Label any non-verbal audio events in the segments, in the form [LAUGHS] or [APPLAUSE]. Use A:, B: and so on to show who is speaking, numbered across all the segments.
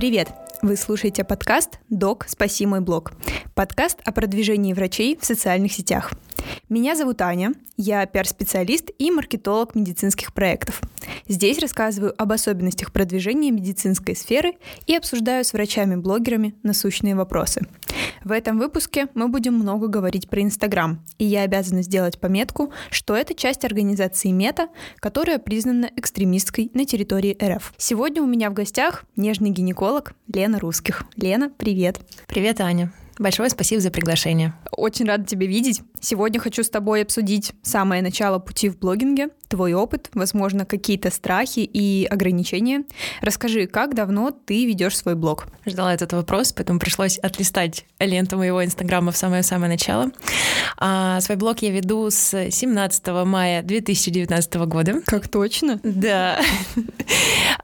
A: Привет! Вы слушаете подкаст «Док. Спаси мой блог». Подкаст о продвижении врачей в социальных сетях. Меня зовут Аня, я пиар-специалист и маркетолог медицинских проектов. Здесь рассказываю об особенностях продвижения медицинской сферы и обсуждаю с врачами-блогерами насущные вопросы. В этом выпуске мы будем много говорить про Инстаграм, и я обязана сделать пометку, что это часть организации Мета, которая признана экстремистской на территории РФ. Сегодня у меня в гостях нежный гинеколог Лена Русских. Лена, привет.
B: Привет, Аня. Большое спасибо за приглашение.
A: Очень рада тебя видеть. Сегодня хочу с тобой обсудить самое начало пути в блогинге, твой опыт, возможно, какие-то страхи и ограничения. Расскажи, как давно ты ведешь свой блог?
B: Ждала этот вопрос, поэтому пришлось отлистать ленту моего инстаграма в самое-самое начало. А, свой блог я веду с 17 мая 2019 года.
A: Как точно?
B: Да. [LAUGHS]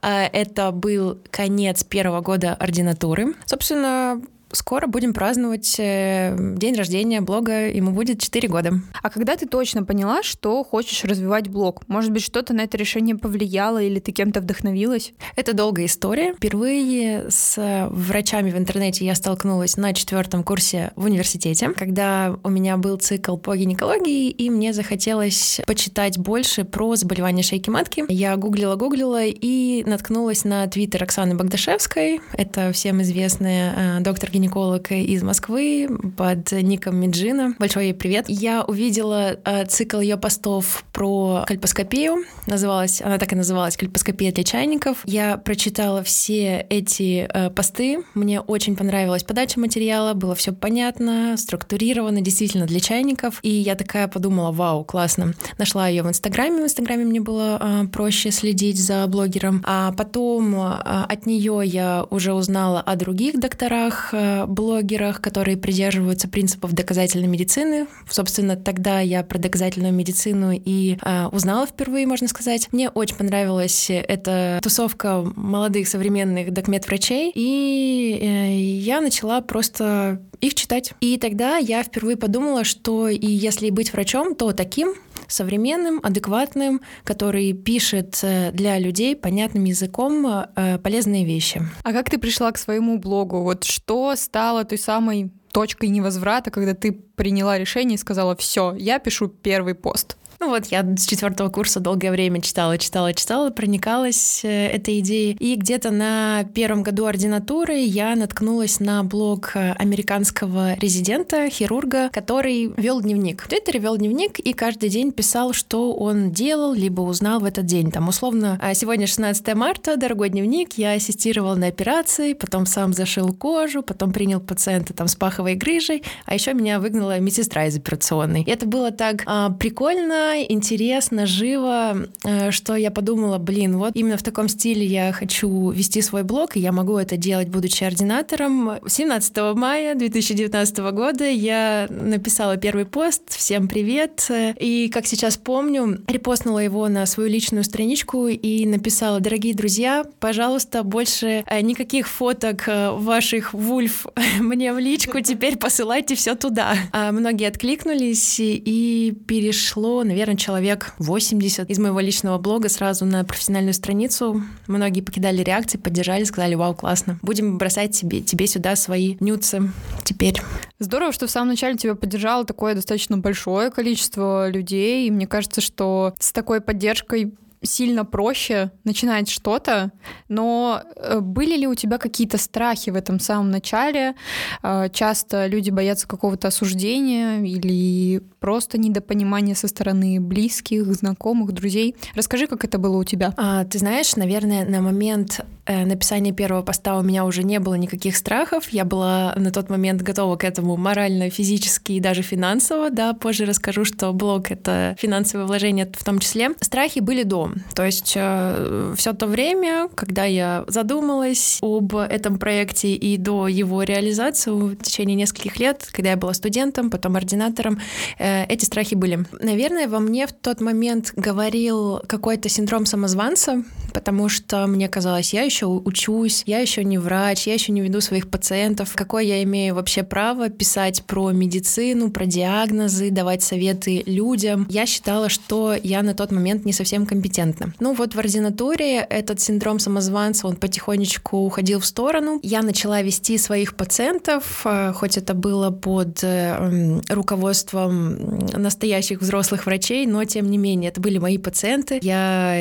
B: А, это был конец первого года ординатуры. Собственно, Скоро будем праздновать э, день рождения блога, ему будет 4 года.
A: А когда ты точно поняла, что хочешь развивать блог? Может быть, что-то на это решение повлияло или ты кем-то вдохновилась?
B: Это долгая история. Впервые с врачами в интернете я столкнулась на четвертом курсе в университете, когда у меня был цикл по гинекологии, и мне захотелось почитать больше про заболевания шейки матки. Я гуглила-гуглила и наткнулась на твиттер Оксаны Богдашевской. Это всем известная э, доктор гинеколог из Москвы под ником Меджина. Большой ей привет. Я увидела э, цикл ее постов про кальпоскопию. Называлась, она так и называлась «Кальпоскопия для чайников». Я прочитала все эти э, посты. Мне очень понравилась подача материала, было все понятно, структурировано, действительно для чайников. И я такая подумала, вау, классно. Нашла ее в Инстаграме. В Инстаграме мне было э, проще следить за блогером. А потом от нее я уже узнала о других докторах, блогерах, которые придерживаются принципов доказательной медицины. Собственно, тогда я про доказательную медицину и э, узнала впервые, можно сказать. Мне очень понравилась эта тусовка молодых современных докмед-врачей, и э, я начала просто их читать. И тогда я впервые подумала, что и если быть врачом, то таким, современным, адекватным, который пишет э, для людей понятным языком э, полезные вещи.
A: А как ты пришла к своему блогу? Вот что стало той самой точкой невозврата, когда ты приняла решение и сказала, все, я пишу первый пост?
B: Ну вот я с четвертого курса долгое время читала, читала, читала, проникалась э, этой идеей. И где-то на первом году ординатуры я наткнулась на блог э, американского резидента, хирурга, который вел дневник. В Твиттере вел дневник и каждый день писал, что он делал, либо узнал в этот день. Там условно, «А сегодня 16 марта, дорогой дневник, я ассистировал на операции, потом сам зашил кожу, потом принял пациента там с паховой грыжей, а еще меня выгнала медсестра из операционной. И это было так а, прикольно, интересно, живо, э, что я подумала, блин, вот именно в таком стиле я хочу вести свой блог, и я могу это делать, будучи ординатором. 17 мая 2019 года я написала первый пост «Всем привет!» и, как сейчас помню, репостнула его на свою личную страничку и написала «Дорогие друзья, пожалуйста, больше э, никаких фоток э, ваших вульф [LAUGHS] мне в личку, теперь посылайте все туда». А многие откликнулись и перешло, наверное, наверное, человек 80 из моего личного блога сразу на профессиональную страницу. Многие покидали реакции, поддержали, сказали, вау, классно. Будем бросать тебе, тебе сюда свои нюцы теперь.
A: Здорово, что в самом начале тебя поддержало такое достаточно большое количество людей, и мне кажется, что с такой поддержкой сильно проще начинать что-то, но э, были ли у тебя какие-то страхи в этом самом начале? Э, часто люди боятся какого-то осуждения или просто недопонимания со стороны близких, знакомых, друзей. Расскажи, как это было у тебя.
B: А, ты знаешь, наверное, на момент написания первого поста у меня уже не было никаких страхов. Я была на тот момент готова к этому морально, физически и даже финансово. Да, позже расскажу, что блог — это финансовое вложение в том числе. Страхи были до. То есть э, все то время, когда я задумалась об этом проекте и до его реализации в течение нескольких лет, когда я была студентом, потом ординатором, э, эти страхи были. Наверное, во мне в тот момент говорил какой-то синдром самозванца, потому что мне казалось, я еще еще учусь, я еще не врач, я еще не веду своих пациентов. Какое я имею вообще право писать про медицину, про диагнозы, давать советы людям? Я считала, что я на тот момент не совсем компетентна. Ну вот в ординатуре этот синдром самозванца, он потихонечку уходил в сторону. Я начала вести своих пациентов, э, хоть это было под э, руководством настоящих взрослых врачей, но тем не менее, это были мои пациенты. Я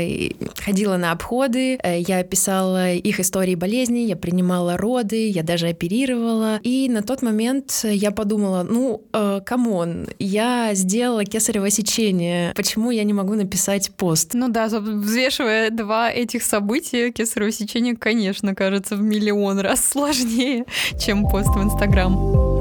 B: ходила на обходы, э, я писала их истории болезней, я принимала роды, я даже оперировала. И на тот момент я подумала, ну, come on, я сделала кесарево сечение, почему я не могу написать пост?
A: Ну да, взвешивая два этих события, кесарево сечение, конечно, кажется в миллион раз [LAUGHS] сложнее, чем пост в Инстаграм.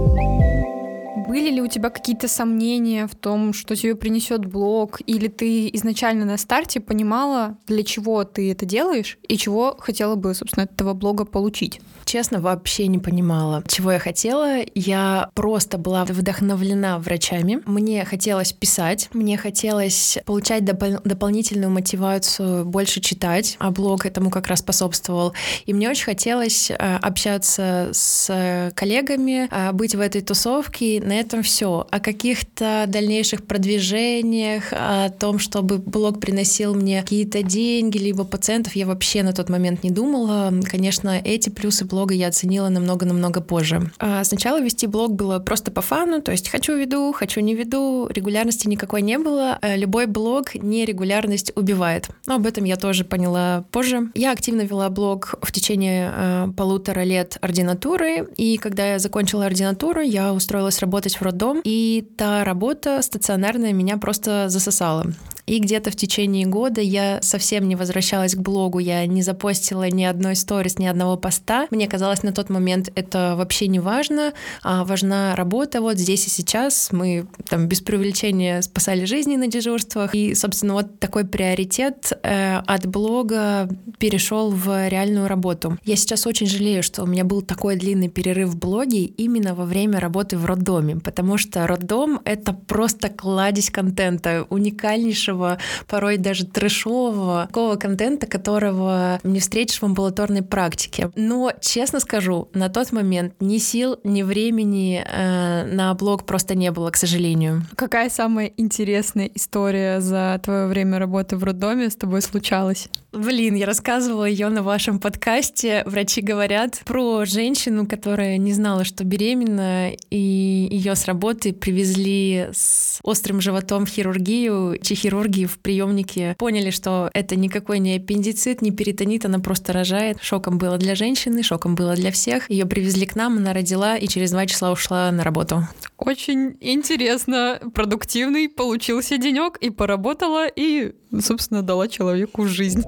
A: Были ли у тебя какие-то сомнения в том, что тебе принесет блог, или ты изначально на старте понимала, для чего ты это делаешь и чего хотела бы, собственно, этого блога получить?
B: Честно, вообще не понимала, чего я хотела. Я просто была вдохновлена врачами. Мне хотелось писать, мне хотелось получать доп- дополнительную мотивацию больше читать, а блог этому как раз способствовал. И мне очень хотелось э, общаться с коллегами, э, быть в этой тусовке. На этом все. О каких-то дальнейших продвижениях, о том, чтобы блог приносил мне какие-то деньги, либо пациентов, я вообще на тот момент не думала. Конечно, эти плюсы блога я оценила намного-намного позже. А сначала вести блог было просто по фану, то есть хочу веду, хочу не веду, регулярности никакой не было. Э, любой блог нерегулярность убивает. Но об этом я тоже поняла позже. Я активно вела блог в течение э, полутора лет ординатуры, и когда я закончила ординатуру, я устроилась работать в роддом, и та работа стационарная меня просто засосала. И где-то в течение года я совсем не возвращалась к блогу, я не запостила ни одной сторис, ни одного поста. Мне казалось на тот момент это вообще не важно, а важна работа вот здесь и сейчас. Мы там без преувеличения спасали жизни на дежурствах. И, собственно, вот такой приоритет э, от блога перешел в реальную работу. Я сейчас очень жалею, что у меня был такой длинный перерыв в блоге именно во время работы в роддоме, потому что роддом — это просто кладезь контента, уникальнейшего хорошего, порой даже трэшового, такого контента, которого не встретишь в амбулаторной практике. Но, честно скажу, на тот момент ни сил, ни времени э, на блог просто не было, к сожалению.
A: Какая самая интересная история за твое время работы в роддоме с тобой случалась?
B: Блин, я рассказывала ее на вашем подкасте. Врачи говорят про женщину, которая не знала, что беременна, и ее с работы привезли с острым животом в хирургию. Чи хирурги в приемнике поняли, что это никакой не аппендицит, не перитонит, она просто рожает. Шоком было для женщины, шоком было для всех. Ее привезли к нам, она родила и через два числа ушла на работу.
A: Очень интересно, продуктивный получился денек и поработала, и, собственно, дала человеку жизнь.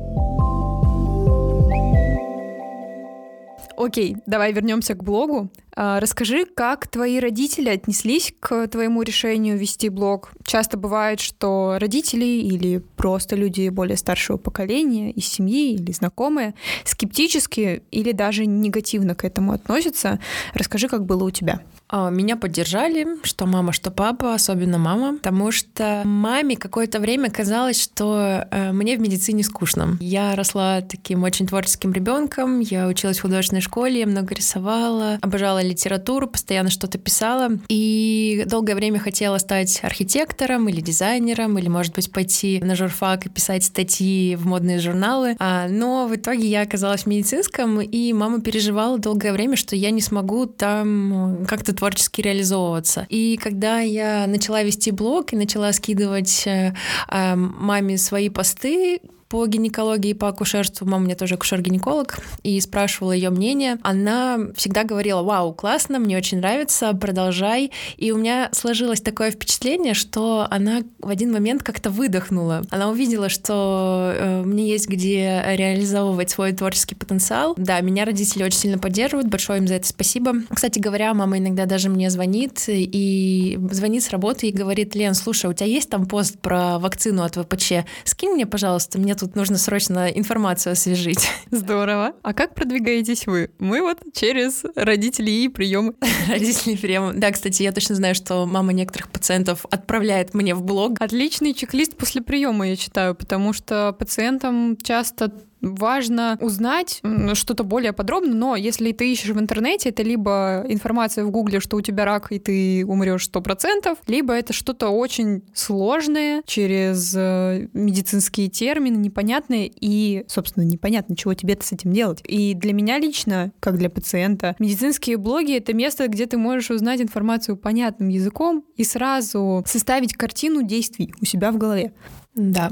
A: Окей, давай вернемся к блогу. А, расскажи, как твои родители отнеслись к твоему решению вести блог? Часто бывает, что родители или просто люди более старшего поколения из семьи или знакомые скептически или даже негативно к этому относятся. Расскажи, как было у тебя.
B: А, меня поддержали, что мама, что папа, особенно мама, потому что маме какое-то время казалось, что э, мне в медицине скучно. Я росла таким очень творческим ребенком, я училась в художественной школе, много рисовала, обожала литературу, постоянно что-то писала, и долгое время хотела стать архитектором или дизайнером, или, может быть, пойти на журфак и писать статьи в модные журналы. А, но в итоге я оказалась в медицинском, и мама переживала долгое время, что я не смогу там как-то творчески реализовываться. И когда я начала вести блог и начала скидывать э, э, маме свои посты, по гинекологии и по акушерству. Мама у меня тоже акушер-гинеколог, и спрашивала ее мнение. Она всегда говорила, вау, классно, мне очень нравится, продолжай. И у меня сложилось такое впечатление, что она в один момент как-то выдохнула. Она увидела, что э, мне есть где реализовывать свой творческий потенциал. Да, меня родители очень сильно поддерживают, большое им за это спасибо. Кстати говоря, мама иногда даже мне звонит и звонит с работы и говорит, Лен, слушай, у тебя есть там пост про вакцину от ВПЧ? Скинь мне, пожалуйста, мне тут нужно срочно информацию освежить. [LAUGHS]
A: Здорово. А как продвигаетесь вы? Мы вот через родителей и приемы. [LAUGHS]
B: Родители приемы. Да, кстати, я точно знаю, что мама некоторых пациентов отправляет мне в блог.
A: Отличный чек-лист после приема, я читаю, потому что пациентам часто важно узнать что-то более подробно, но если ты ищешь в интернете, это либо информация в гугле, что у тебя рак, и ты умрешь сто процентов, либо это что-то очень сложное, через э, медицинские термины, непонятные, и, собственно, непонятно, чего тебе с этим делать. И для меня лично, как для пациента, медицинские блоги — это место, где ты можешь узнать информацию понятным языком и сразу составить картину действий у себя в голове.
B: Да,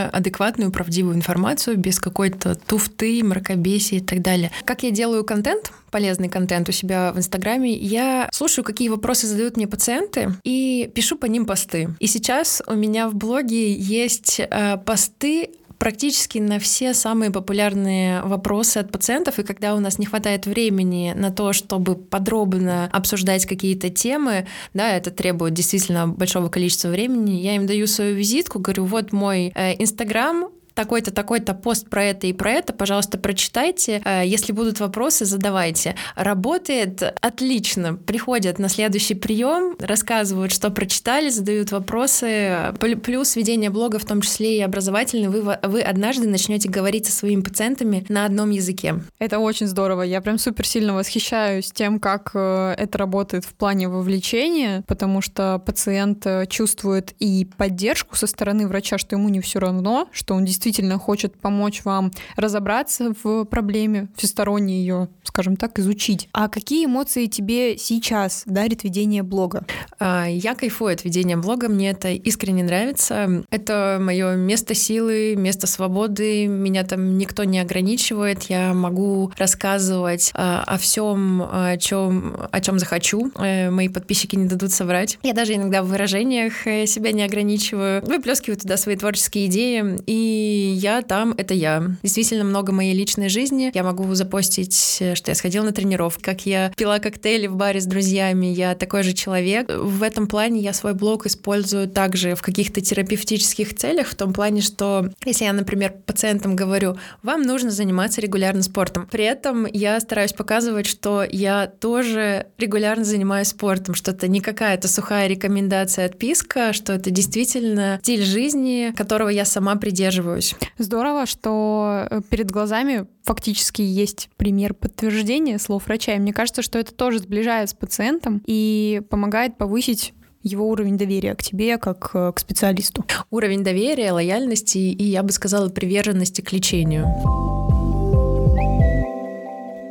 B: адекватную, правдивую информацию без какой-то туфты, мракобесия и так далее. Как я делаю контент, полезный контент у себя в Инстаграме, я слушаю, какие вопросы задают мне пациенты, и пишу по ним посты. И сейчас у меня в блоге есть э, посты практически на все самые популярные вопросы от пациентов, и когда у нас не хватает времени на то, чтобы подробно обсуждать какие-то темы, да, это требует действительно большого количества времени, я им даю свою визитку, говорю, вот мой э, Инстаграм, такой-то, такой-то пост про это и про это, пожалуйста, прочитайте. Э, если будут вопросы, задавайте. Работает отлично. Приходят на следующий прием, рассказывают, что прочитали, задают вопросы. Плюс ведение блога, в том числе и образовательный, вы, вы однажды начнете говорить со своими пациентами на одном языке.
A: Это очень здорово. Я прям супер сильно восхищаюсь тем, как э, это работает в плане вовлечения, потому что пациент э, чувствует и поддержку со стороны врача, что ему не все равно, что он действительно действительно хочет помочь вам разобраться в проблеме, всесторонне ее, скажем так, изучить. А какие эмоции тебе сейчас дарит ведение блога?
B: А, я кайфую от ведения блога, мне это искренне нравится. Это мое место силы, место свободы, меня там никто не ограничивает, я могу рассказывать а, о всем, о чем, о чем захочу. Э, мои подписчики не дадут соврать. Я даже иногда в выражениях э, себя не ограничиваю, выплескиваю туда свои творческие идеи, и я там — это я. Действительно много моей личной жизни. Я могу запостить, что я сходила на тренировку, как я пила коктейли в баре с друзьями. Я такой же человек. В этом плане я свой блог использую также в каких-то терапевтических целях, в том плане, что если я, например, пациентам говорю, вам нужно заниматься регулярно спортом, при этом я стараюсь показывать, что я тоже регулярно занимаюсь спортом, что это не какая-то сухая рекомендация, отписка, что это действительно стиль жизни, которого я сама придерживаюсь соглашусь.
A: Здорово, что э, перед глазами фактически есть пример подтверждения слов врача. И мне кажется, что это тоже сближает с пациентом и помогает повысить его уровень доверия к тебе как э, к специалисту.
B: Уровень доверия, лояльности и, я бы сказала, приверженности к лечению.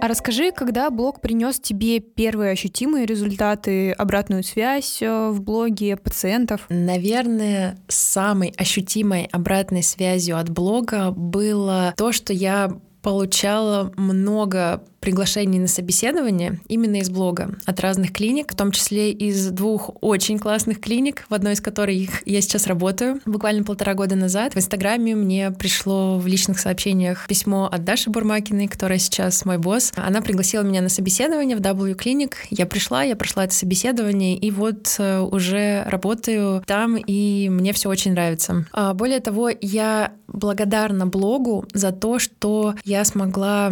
A: А расскажи, когда блог принес тебе первые ощутимые результаты, обратную связь э, в блоге пациентов?
B: Наверное, самой ощутимой обратной связью от блога было то, что я получала много приглашений на собеседование именно из блога от разных клиник, в том числе из двух очень классных клиник, в одной из которых я сейчас работаю. Буквально полтора года назад в Инстаграме мне пришло в личных сообщениях письмо от Даши Бурмакиной, которая сейчас мой босс. Она пригласила меня на собеседование в W Clinic. Я пришла, я прошла это собеседование, и вот э, уже работаю там, и мне все очень нравится. А более того, я благодарна блогу за то, что я смогла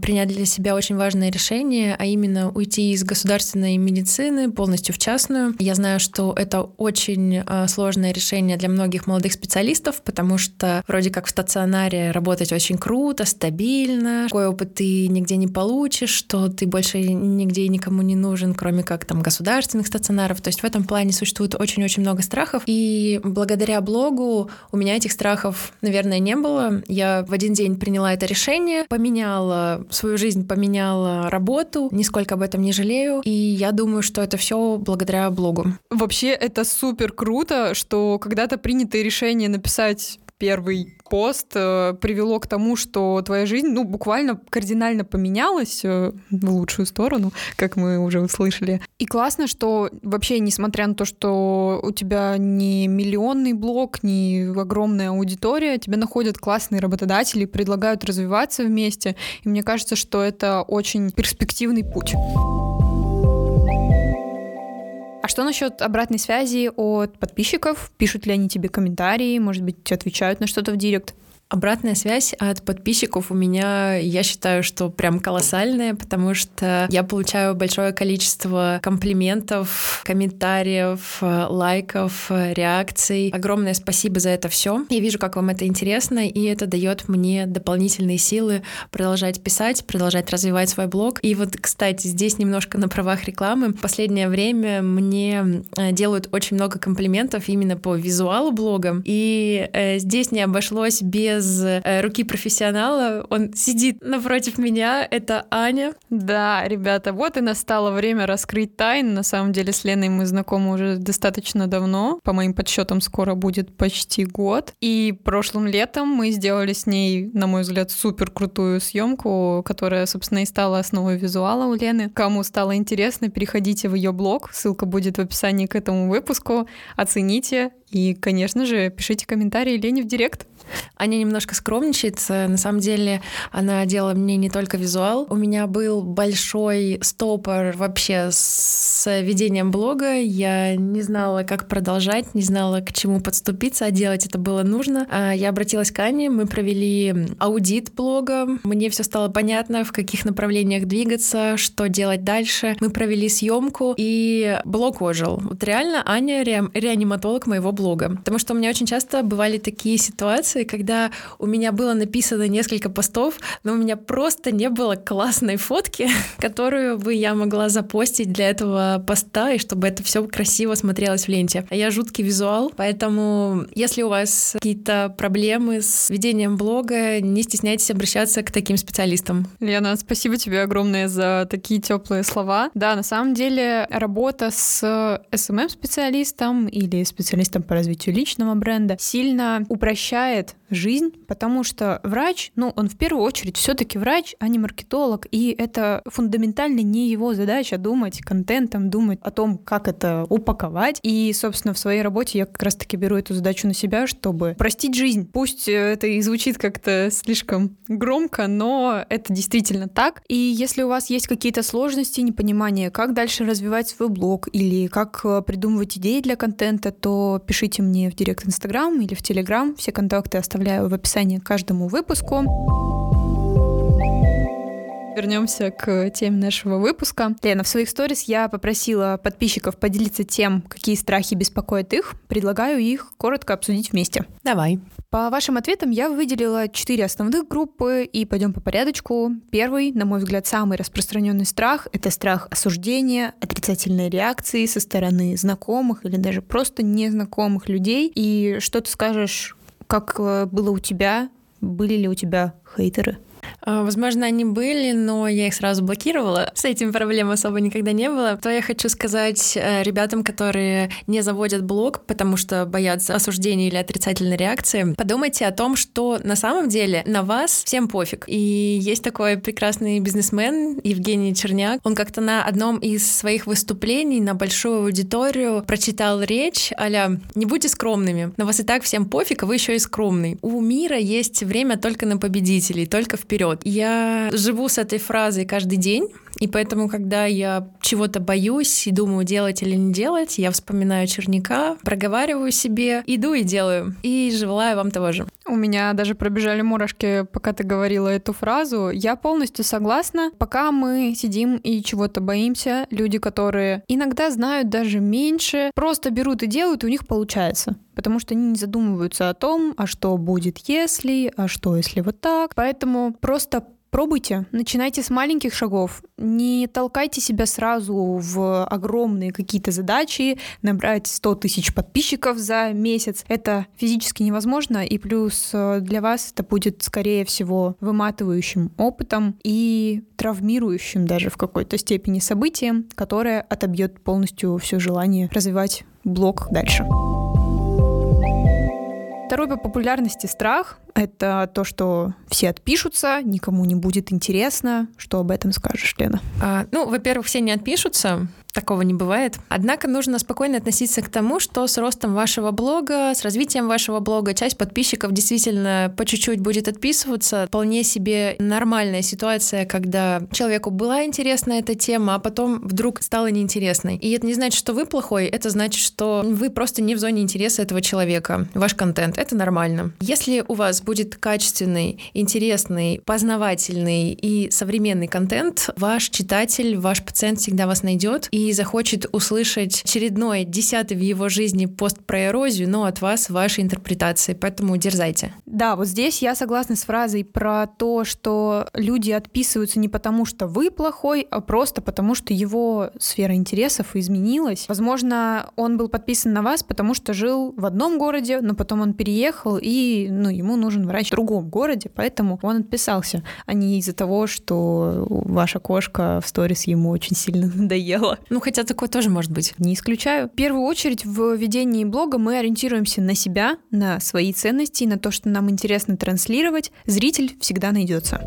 B: принять для себя очень важное решение, а именно уйти из государственной медицины полностью в частную. Я знаю, что это очень э, сложное решение для многих молодых специалистов, потому что вроде как в стационаре работать очень круто, стабильно, такой опыт ты нигде не получишь, что ты больше нигде никому не нужен, кроме как там государственных стационаров. То есть в этом плане существует очень-очень много страхов. И благодаря блогу у меня этих страхов, наверное, не было. Я в один день приняла это решение, поменяла свою жизнь жизнь поменяла работу, нисколько об этом не жалею, и я думаю, что это все благодаря блогу.
A: Вообще, это супер круто, что когда-то принятое решение написать первый пост э, привело к тому, что твоя жизнь, ну, буквально кардинально поменялась э, в лучшую сторону, как мы уже услышали. И классно, что вообще, несмотря на то, что у тебя не миллионный блог, не огромная аудитория, тебя находят классные работодатели, предлагают развиваться вместе. И мне кажется, что это очень перспективный путь. А что насчет обратной связи от подписчиков? Пишут ли они тебе комментарии? Может быть, отвечают на что-то в директ?
B: Обратная связь от подписчиков у меня, я считаю, что прям колоссальная, потому что я получаю большое количество комплиментов, комментариев, лайков, реакций. Огромное спасибо за это все. Я вижу, как вам это интересно, и это дает мне дополнительные силы продолжать писать, продолжать развивать свой блог. И вот, кстати, здесь немножко на правах рекламы. В последнее время мне э, делают очень много комплиментов именно по визуалу блога, и э, здесь не обошлось без без э, руки профессионала. Он сидит напротив меня, это Аня.
A: Да, ребята, вот и настало время раскрыть тайну. На самом деле с Леной мы знакомы уже достаточно давно. По моим подсчетам, скоро будет почти год. И прошлым летом мы сделали с ней, на мой взгляд, супер крутую съемку, которая, собственно, и стала основой визуала у Лены. Кому стало интересно, переходите в ее блог. Ссылка будет в описании к этому выпуску. Оцените и, конечно же, пишите комментарии Лене в директ.
B: Аня немножко скромничает. На самом деле она делала мне не только визуал. У меня был большой стопор вообще с ведением блога. Я не знала, как продолжать, не знала, к чему подступиться, а делать это было нужно. А я обратилась к Ане, мы провели аудит блога. Мне все стало понятно, в каких направлениях двигаться, что делать дальше. Мы провели съемку, и блог ожил. Вот реально Аня ре- реаниматолог моего блога. Потому что у меня очень часто бывали такие ситуации, когда у меня было написано несколько постов, но у меня просто не было классной фотки, [LAUGHS] которую бы я могла запостить для этого поста, и чтобы это все красиво смотрелось в ленте. А я жуткий визуал, поэтому если у вас какие-то проблемы с ведением блога, не стесняйтесь обращаться к таким специалистам.
A: Лена, спасибо тебе огромное за такие теплые слова. Да, на самом деле работа с SMM-специалистом или специалистом по развитию личного бренда сильно упрощает Zeit. Жизнь, потому что врач, ну, он в первую очередь все-таки врач, а не маркетолог, и это фундаментально не его задача думать контентом, думать о том, как это упаковать. И, собственно, в своей работе я как раз-таки беру эту задачу на себя, чтобы простить жизнь. Пусть это и звучит как-то слишком громко, но это действительно так. И если у вас есть какие-то сложности, непонимание, как дальше развивать свой блог или как э, придумывать идеи для контента, то пишите мне в директ Инстаграм или в Телеграм. Все контакты оставляю в описании к каждому выпуску вернемся к теме нашего выпуска. Лена, в своих сторис я попросила подписчиков поделиться тем, какие страхи беспокоят их. Предлагаю их коротко обсудить вместе.
B: Давай.
A: По вашим ответам я выделила четыре основных группы, и пойдем по порядочку. Первый, на мой взгляд, самый распространенный страх — это страх осуждения, отрицательной реакции со стороны знакомых или даже просто незнакомых людей. И что ты скажешь, как э, было у тебя? Были ли у тебя хейтеры?
B: А, возможно, они были, но я их сразу блокировала. С этим проблем особо никогда не было. То я хочу сказать э, ребятам, которые не заводят блог, потому что боятся осуждения или отрицательной реакции, подумайте о том, что на самом деле на вас всем пофиг. И есть такой прекрасный бизнесмен Евгений Черняк. Он как-то на одном из своих выступлений на большую аудиторию прочитал речь а «Не будьте скромными, на вас и так всем пофиг, а вы еще и скромный. У мира есть время только на победителей, только вперед вперед. Я живу с этой фразой каждый день, и поэтому, когда я чего-то боюсь и думаю, делать или не делать, я вспоминаю черника, проговариваю себе, иду и делаю. И желаю вам того же.
A: У меня даже пробежали мурашки, пока ты говорила эту фразу. Я полностью согласна. Пока мы сидим и чего-то боимся, люди, которые иногда знают даже меньше, просто берут и делают, и у них получается потому что они не задумываются о том, а что будет если, а что если вот так. Поэтому просто Пробуйте, начинайте с маленьких шагов, не толкайте себя сразу в огромные какие-то задачи, набрать 100 тысяч подписчиков за месяц. Это физически невозможно, и плюс э, для вас это будет, скорее всего, выматывающим опытом и травмирующим даже в какой-то степени событием, которое отобьет полностью все желание развивать блог дальше. Второй по популярности страх — это то, что все отпишутся, никому не будет интересно. Что об этом скажешь, Лена?
B: А, ну, во-первых, все не отпишутся, такого не бывает. Однако нужно спокойно относиться к тому, что с ростом вашего блога, с развитием вашего блога, часть подписчиков действительно по чуть-чуть будет отписываться. Вполне себе нормальная ситуация, когда человеку была интересна эта тема, а потом вдруг стала неинтересной. И это не значит, что вы плохой, это значит, что вы просто не в зоне интереса этого человека, ваш контент. Это нормально. Если у вас будет качественный, интересный, познавательный и современный контент, ваш читатель, ваш пациент всегда вас найдет и захочет услышать очередной, десятый в его жизни пост про эрозию, но от вас вашей интерпретации. Поэтому дерзайте.
A: Да, вот здесь я согласна с фразой про то, что люди отписываются не потому, что вы плохой, а просто потому, что его сфера интересов изменилась. Возможно, он был подписан на вас, потому что жил в одном городе, но потом он переехал, и ну, ему нужен врач в другом городе, поэтому он отписался, а не из-за того, что ваша кошка в сторис ему очень сильно [LAUGHS] надоела.
B: Ну, хотя такое тоже может быть.
A: Не исключаю. В первую очередь в ведении блога мы ориентируемся на себя, на свои ценности, на то, что нам интересно транслировать. Зритель всегда найдется.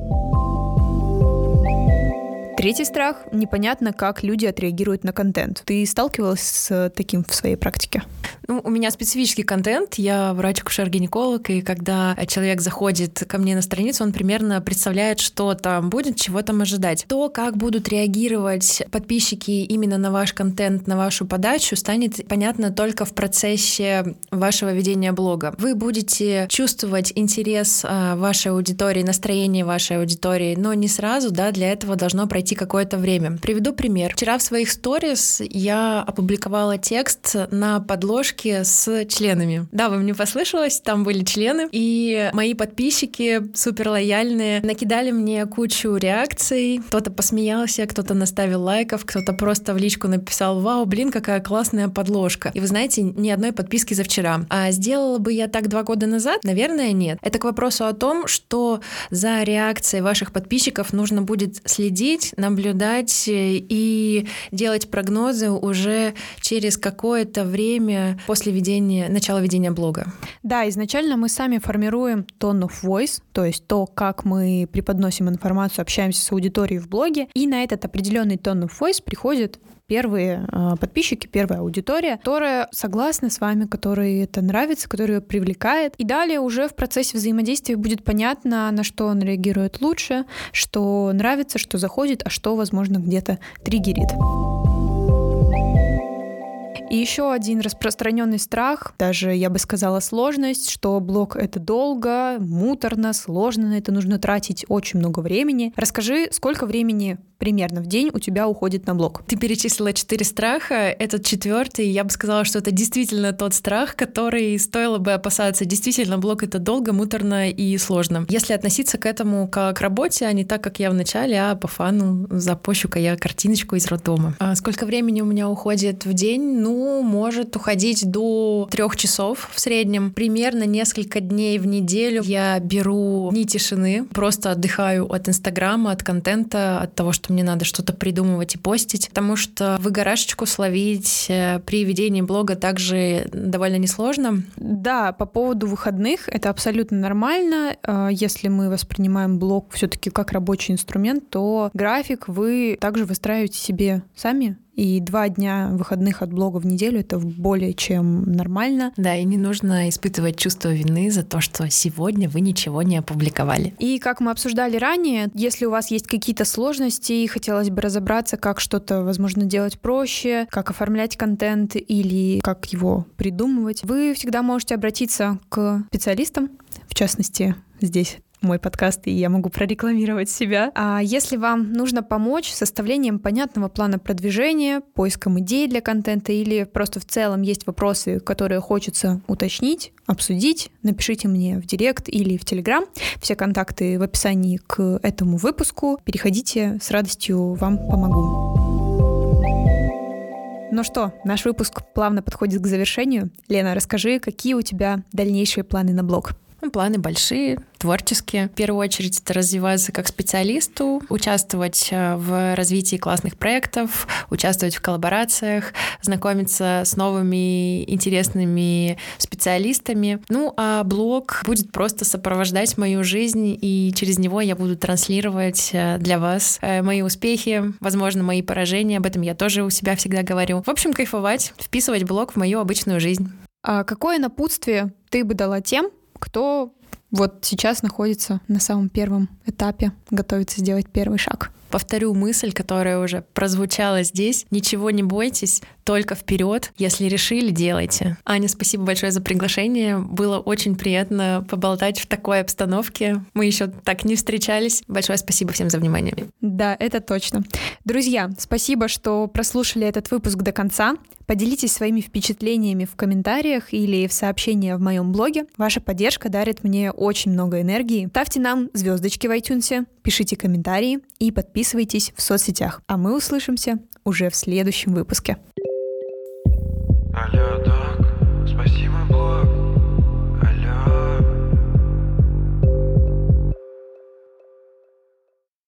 A: Третий страх — непонятно, как люди отреагируют на контент. Ты сталкивалась с таким в своей практике?
B: Ну, у меня специфический контент. Я врач-акушер-гинеколог, и когда человек заходит ко мне на страницу, он примерно представляет, что там будет, чего там ожидать. То, как будут реагировать подписчики именно на ваш контент, на вашу подачу, станет понятно только в процессе вашего ведения блога. Вы будете чувствовать интерес а, вашей аудитории, настроение вашей аудитории, но не сразу, да, для этого должно пройти пройти какое-то время. Приведу пример. Вчера в своих сторис я опубликовала текст на подложке с членами. Да, вы мне послышалось, там были члены, и мои подписчики супер лояльные накидали мне кучу реакций. Кто-то посмеялся, кто-то наставил лайков, кто-то просто в личку написал «Вау, блин, какая классная подложка». И вы знаете, ни одной подписки за вчера. А сделала бы я так два года назад? Наверное, нет. Это к вопросу о том, что за реакцией ваших подписчиков нужно будет следить, наблюдать и делать прогнозы уже через какое-то время после ведения, начала ведения блога.
A: Да, изначально мы сами формируем tone of voice, то есть то, как мы преподносим информацию, общаемся с аудиторией в блоге, и на этот определенный tone of voice приходит первые э, подписчики, первая аудитория, которая согласна с вами, которой это нравится, которая привлекает. И далее уже в процессе взаимодействия будет понятно, на что он реагирует лучше, что нравится, что заходит, а что, возможно, где-то триггерит. И еще один распространенный страх, даже я бы сказала сложность, что блог это долго, муторно, сложно, на это нужно тратить очень много времени. Расскажи, сколько времени примерно в день у тебя уходит на блог?
B: Ты перечислила четыре страха. Этот четвертый, я бы сказала, что это действительно тот страх, который стоило бы опасаться. Действительно, блог это долго, муторно и сложно. Если относиться к этому как к работе, а не так, как я в начале, а по фану запущу-ка я картиночку из роддома. А сколько времени у меня уходит в день? Ну, может уходить до трех часов в среднем. Примерно несколько дней в неделю я беру дни тишины, просто отдыхаю от Инстаграма, от контента, от того, что мне надо что-то придумывать и постить, потому что выгорашечку словить э, при ведении блога также довольно несложно.
A: Да, по поводу выходных это абсолютно нормально. Э, если мы воспринимаем блог все-таки как рабочий инструмент, то график вы также выстраиваете себе сами и два дня выходных от блога в неделю это более чем нормально.
B: Да, и не нужно испытывать чувство вины за то, что сегодня вы ничего не опубликовали.
A: И как мы обсуждали ранее, если у вас есть какие-то сложности и хотелось бы разобраться, как что-то, возможно, делать проще, как оформлять контент или как его придумывать, вы всегда можете обратиться к специалистам, в частности, здесь мой подкаст, и я могу прорекламировать себя. А если вам нужно помочь с составлением понятного плана продвижения, поиском идей для контента или просто в целом есть вопросы, которые хочется уточнить, обсудить, напишите мне в директ или в телеграм. Все контакты в описании к этому выпуску. Переходите, с радостью вам помогу. Ну что, наш выпуск плавно подходит к завершению. Лена, расскажи, какие у тебя дальнейшие планы на блог?
B: Ну, планы большие, творческие. В первую очередь это развиваться как специалисту, участвовать э, в развитии классных проектов, участвовать в коллаборациях, знакомиться с новыми интересными специалистами. Ну, а блог будет просто сопровождать мою жизнь, и через него я буду транслировать э, для вас э, мои успехи, возможно, мои поражения. Об этом я тоже у себя всегда говорю. В общем, кайфовать, вписывать блог в мою обычную жизнь.
A: А какое напутствие ты бы дала тем, кто вот сейчас находится на самом первом этапе готовится сделать первый шаг
B: повторю мысль, которая уже прозвучала здесь. Ничего не бойтесь, только вперед. Если решили, делайте. Аня, спасибо большое за приглашение. Было очень приятно поболтать в такой обстановке. Мы еще так не встречались. Большое спасибо всем за внимание.
A: Да, это точно. Друзья, спасибо, что прослушали этот выпуск до конца. Поделитесь своими впечатлениями в комментариях или в сообщении в моем блоге. Ваша поддержка дарит мне очень много энергии. Ставьте нам звездочки в iTunes, пишите комментарии и подписывайтесь подписывайтесь в соцсетях. А мы услышимся уже в следующем выпуске. Алло, да.